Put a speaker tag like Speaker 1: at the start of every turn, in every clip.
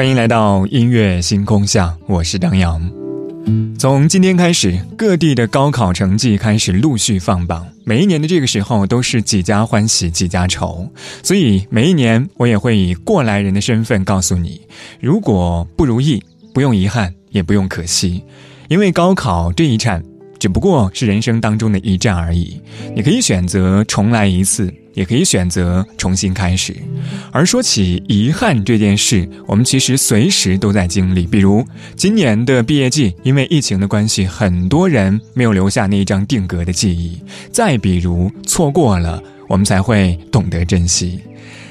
Speaker 1: 欢迎来到音乐星空下，我是张扬。从今天开始，各地的高考成绩开始陆续放榜。每一年的这个时候，都是几家欢喜几家愁，所以每一年我也会以过来人的身份告诉你：如果不如意，不用遗憾，也不用可惜，因为高考这一站。只不过是人生当中的一站而已，你可以选择重来一次，也可以选择重新开始。而说起遗憾这件事，我们其实随时都在经历。比如今年的毕业季，因为疫情的关系，很多人没有留下那一张定格的记忆；再比如错过了，我们才会懂得珍惜。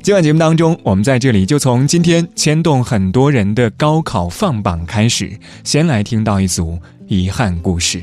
Speaker 1: 今晚节目当中，我们在这里就从今天牵动很多人的高考放榜开始，先来听到一组遗憾故事。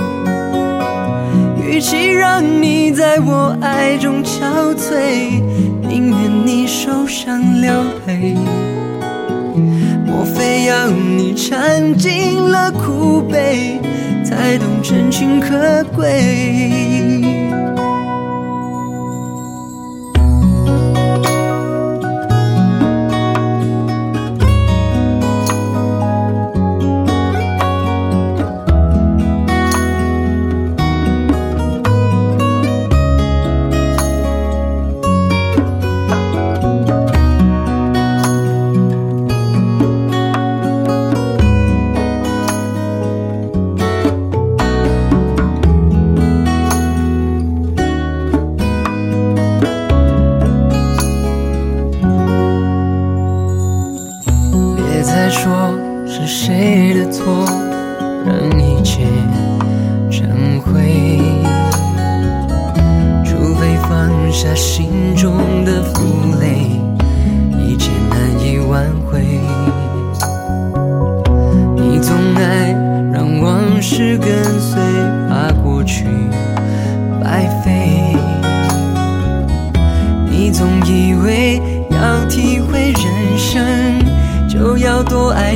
Speaker 2: 与其让你在我爱中憔悴。宁愿你受伤流泪，莫非要你尝尽了苦悲，才懂真情可贵？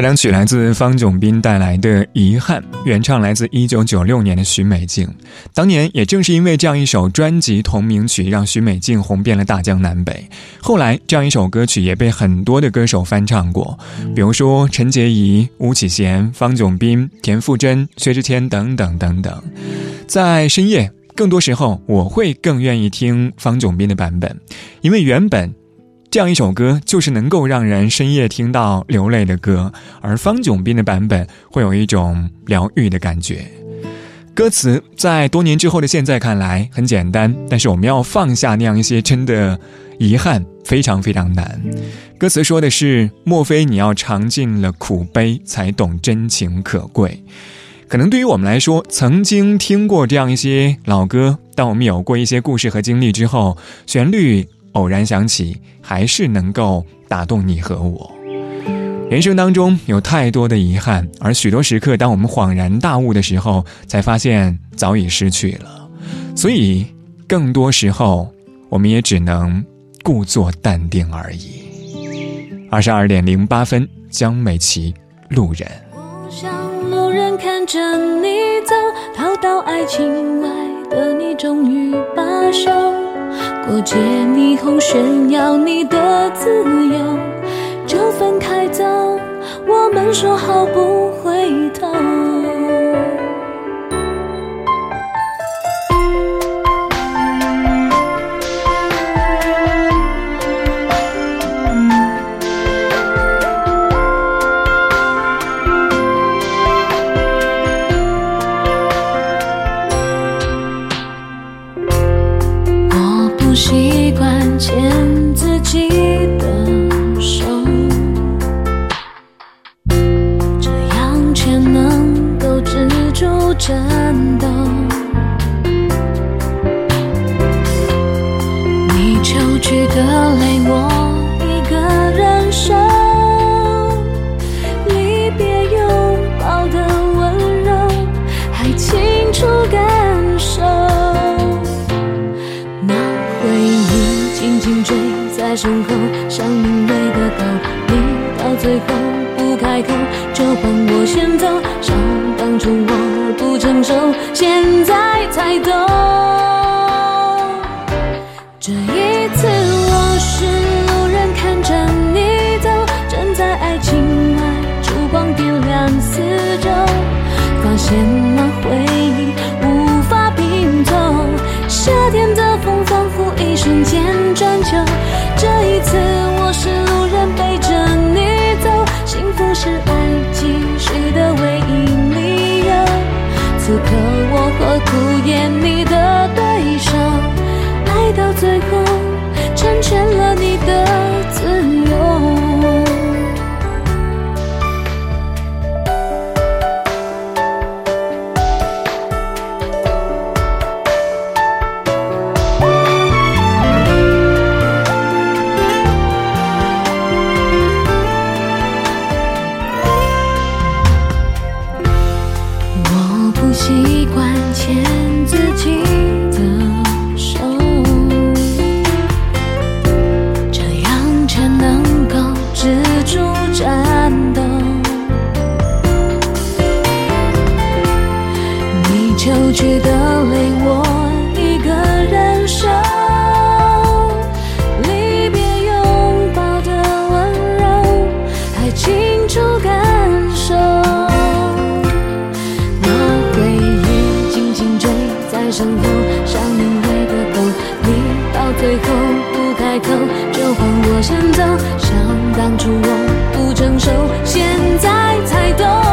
Speaker 1: 这两曲来自方炯斌带来的《遗憾》，原唱来自一九九六年的许美静。当年也正是因为这样一首专辑同名曲，让许美静红遍了大江南北。后来，这样一首歌曲也被很多的歌手翻唱过，比如说陈洁仪、吴启贤、方炯斌、田馥甄、薛之谦等等等等。在深夜，更多时候我会更愿意听方炯斌的版本，因为原本。这样一首歌就是能够让人深夜听到流泪的歌，而方炯斌的版本会有一种疗愈的感觉。歌词在多年之后的现在看来很简单，但是我们要放下那样一些真的遗憾，非常非常难。歌词说的是：莫非你要尝尽了苦悲，才懂真情可贵？可能对于我们来说，曾经听过这样一些老歌，当我们有过一些故事和经历之后，旋律。偶然想起，还是能够打动你和我。人生当中有太多的遗憾，而许多时刻，当我们恍然大悟的时候，才发现早已失去了。所以，更多时候，我们也只能故作淡定而已。二十二点零八分，江美琪，路人。
Speaker 3: 我像路人看着你走，逃到爱情外的你，终于罢休。过街霓虹炫耀你的自由，就分开走。我们说好不回头。
Speaker 4: 现在才懂。这一次，我是路人，看着你走，站在爱情外，烛光点亮四周，发现那回。敷衍你的对手爱到最后成全了最后不开
Speaker 5: 口就换
Speaker 3: 我先走像当初我不成熟现在才懂。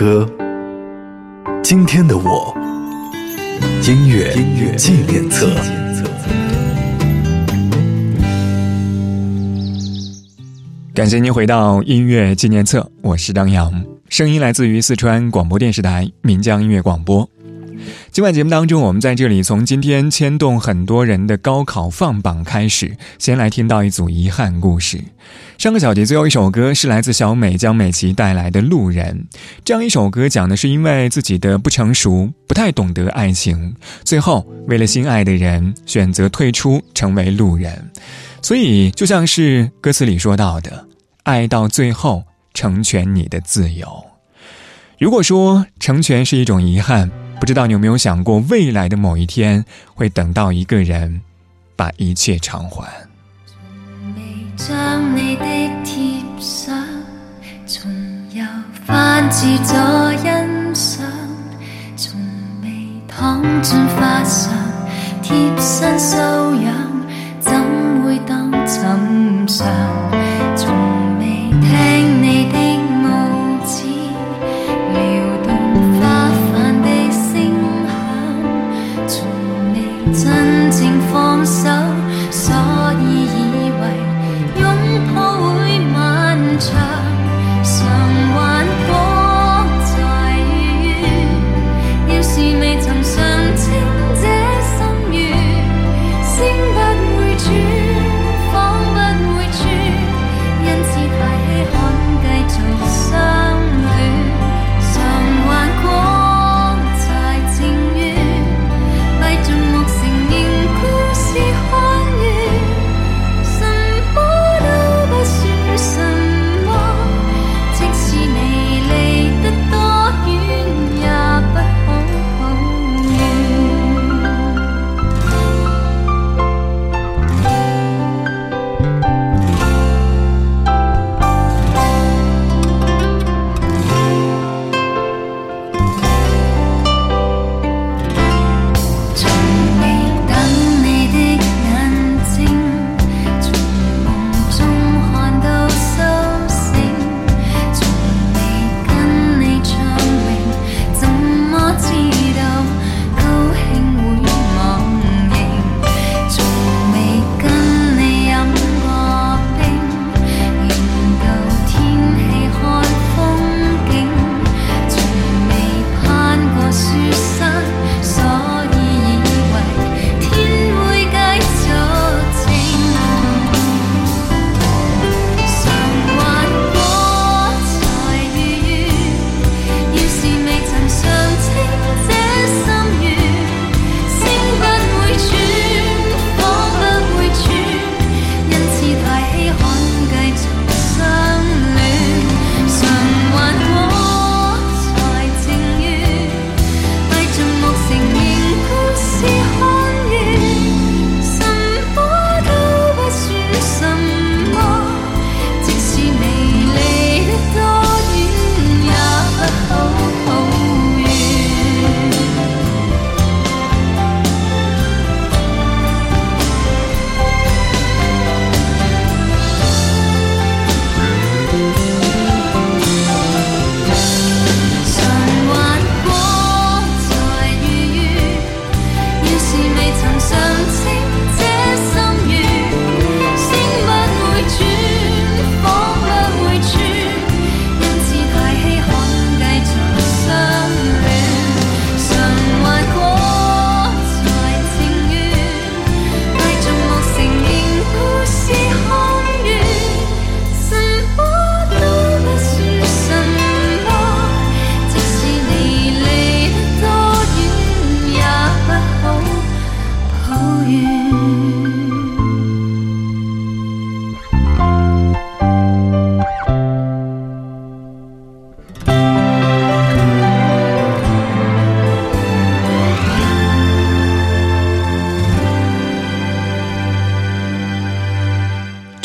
Speaker 5: 歌，今天的我，音乐纪念册。
Speaker 1: 感谢您回到音乐纪念册，我是张扬，声音来自于四川广播电视台岷江音乐广播。今晚节目当中，我们在这里从今天牵动很多人的高考放榜开始，先来听到一组遗憾故事。上个小节最后一首歌是来自小美江美琪带来的《路人》，这样一首歌讲的是因为自己的不成熟，不太懂得爱情，最后为了心爱的人选择退出，成为路人。所以就像是歌词里说到的，爱到最后成全你的自由。如果说成全是一种遗憾，不知道你有没有想过，未来的某一天会等到一个人，把一切偿还。
Speaker 3: 未将你的贴相，重又翻至左欣赏，從未躺進花上貼身搔癢，怎會當尋常？從真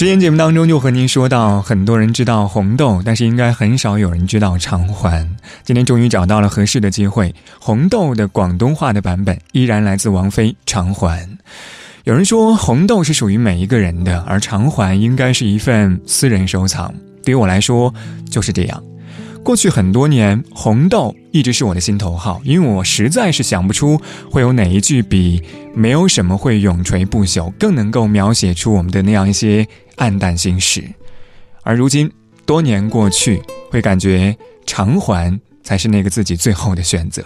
Speaker 1: 今天节目当中就和您说到，很多人知道红豆，但是应该很少有人知道偿还。今天终于找到了合适的机会，红豆的广东话的版本依然来自王菲《偿还》。有人说红豆是属于每一个人的，而偿还应该是一份私人收藏。对于我来说就是这样。过去很多年，红豆一直是我的心头好，因为我实在是想不出会有哪一句比“没有什么会永垂不朽”更能够描写出我们的那样一些暗淡心事。而如今多年过去，会感觉偿还才是那个自己最后的选择，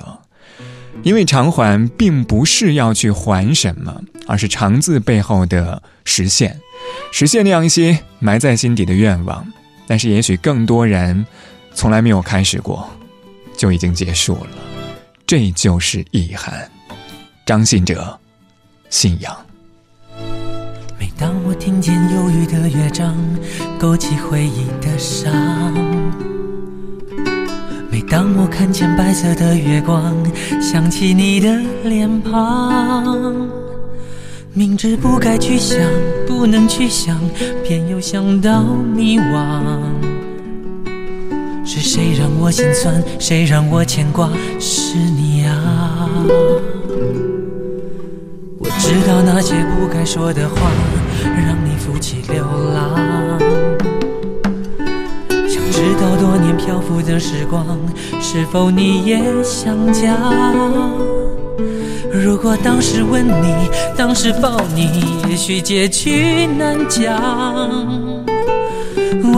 Speaker 1: 因为偿还并不是要去还什么，而是“偿”字背后的实现，实现那样一些埋在心底的愿望。但是也许更多人。从来没有开始过，就已经结束了，这就是遗憾。张信哲，信仰。
Speaker 6: 每当我听见忧郁的乐章，勾起回忆的伤；每当我看见白色的月光，想起你的脸庞，明知不该去想，不能去想，偏又想到迷惘。是谁让我心酸？谁让我牵挂？是你啊！我知道那些不该说的话，让你负气流浪。想知道多年漂浮的时光，是否你也想家？如果当时吻你，当时抱你，也许结局难讲。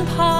Speaker 6: 身旁。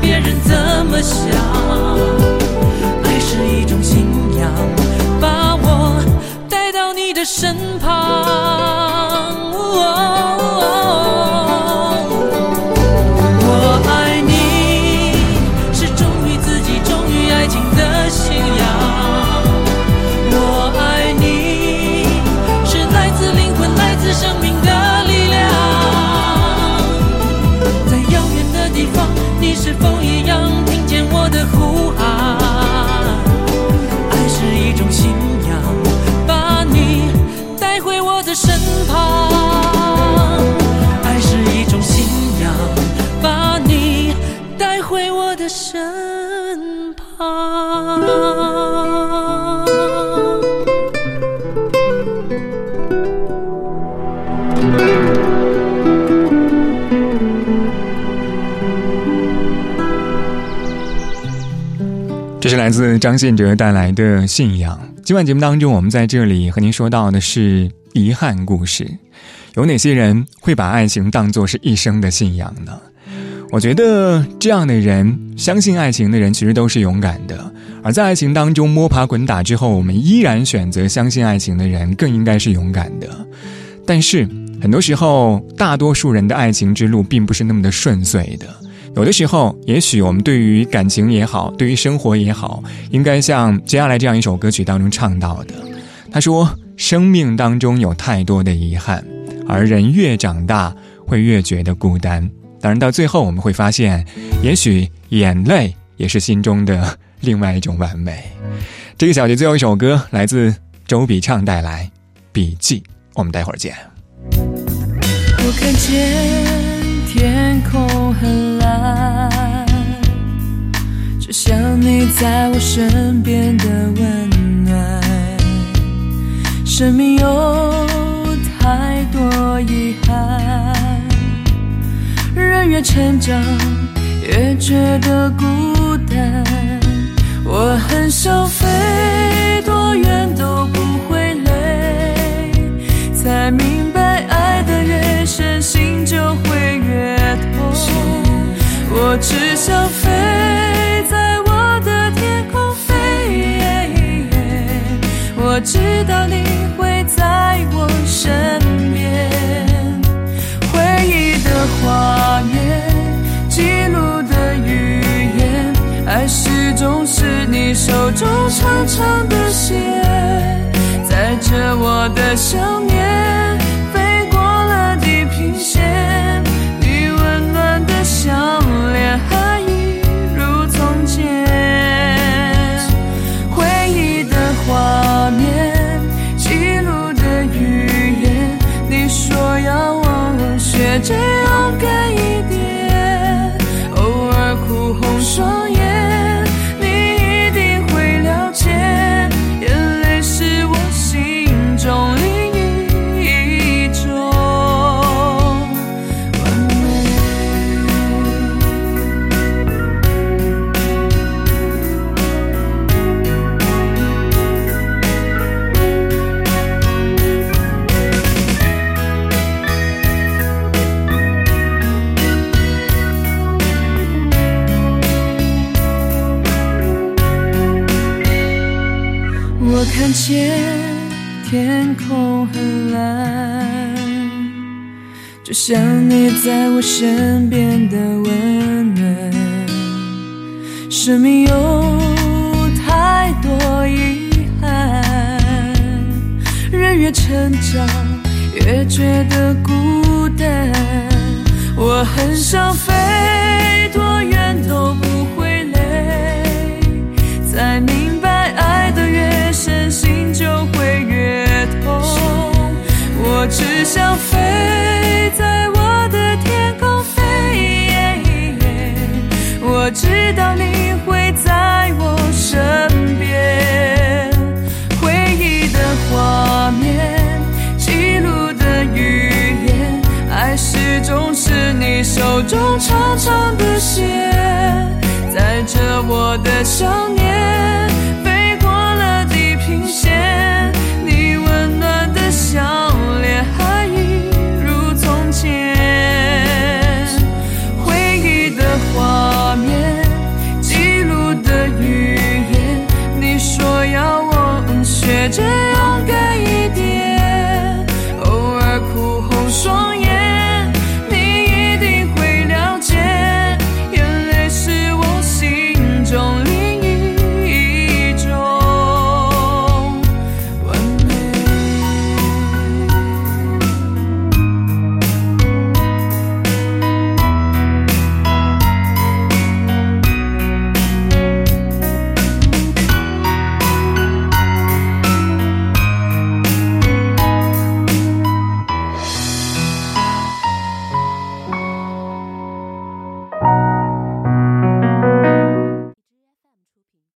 Speaker 6: 别人怎么想，爱是一种信仰，把我带到你的身旁。
Speaker 1: 来自张信哲带来的信仰。今晚节目当中，我们在这里和您说到的是遗憾故事。有哪些人会把爱情当作是一生的信仰呢？我觉得这样的人，相信爱情的人，其实都是勇敢的。而在爱情当中摸爬滚打之后，我们依然选择相信爱情的人，更应该是勇敢的。但是很多时候，大多数人的爱情之路并不是那么的顺遂的。有的时候，也许我们对于感情也好，对于生活也好，应该像接下来这样一首歌曲当中唱到的。他说：“生命当中有太多的遗憾，而人越长大，会越觉得孤单。当然，到最后我们会发现，也许眼泪也是心中的 另外一种完美。”这个小节最后一首歌来自周笔畅带来《笔记》，我们待会儿见。
Speaker 7: 我看见天空很蓝，就像你在我身边的温暖。生命有太多遗憾，人越成长越觉得孤单。我很想飞多远都不会累，才明白爱的越深，心就会越痛。我只想飞在我的天空飞，我知道你会在我身边。回忆的画面，记录的语言，爱始终是你手中长长的线，载着我的想念，就像你在我身边的温暖。生命有太多遗憾，人越成长越觉得孤单。我很想飞知道你会在我身边。回忆的画面，记录的语言，爱始终是你手中长长的线，载着我的想念，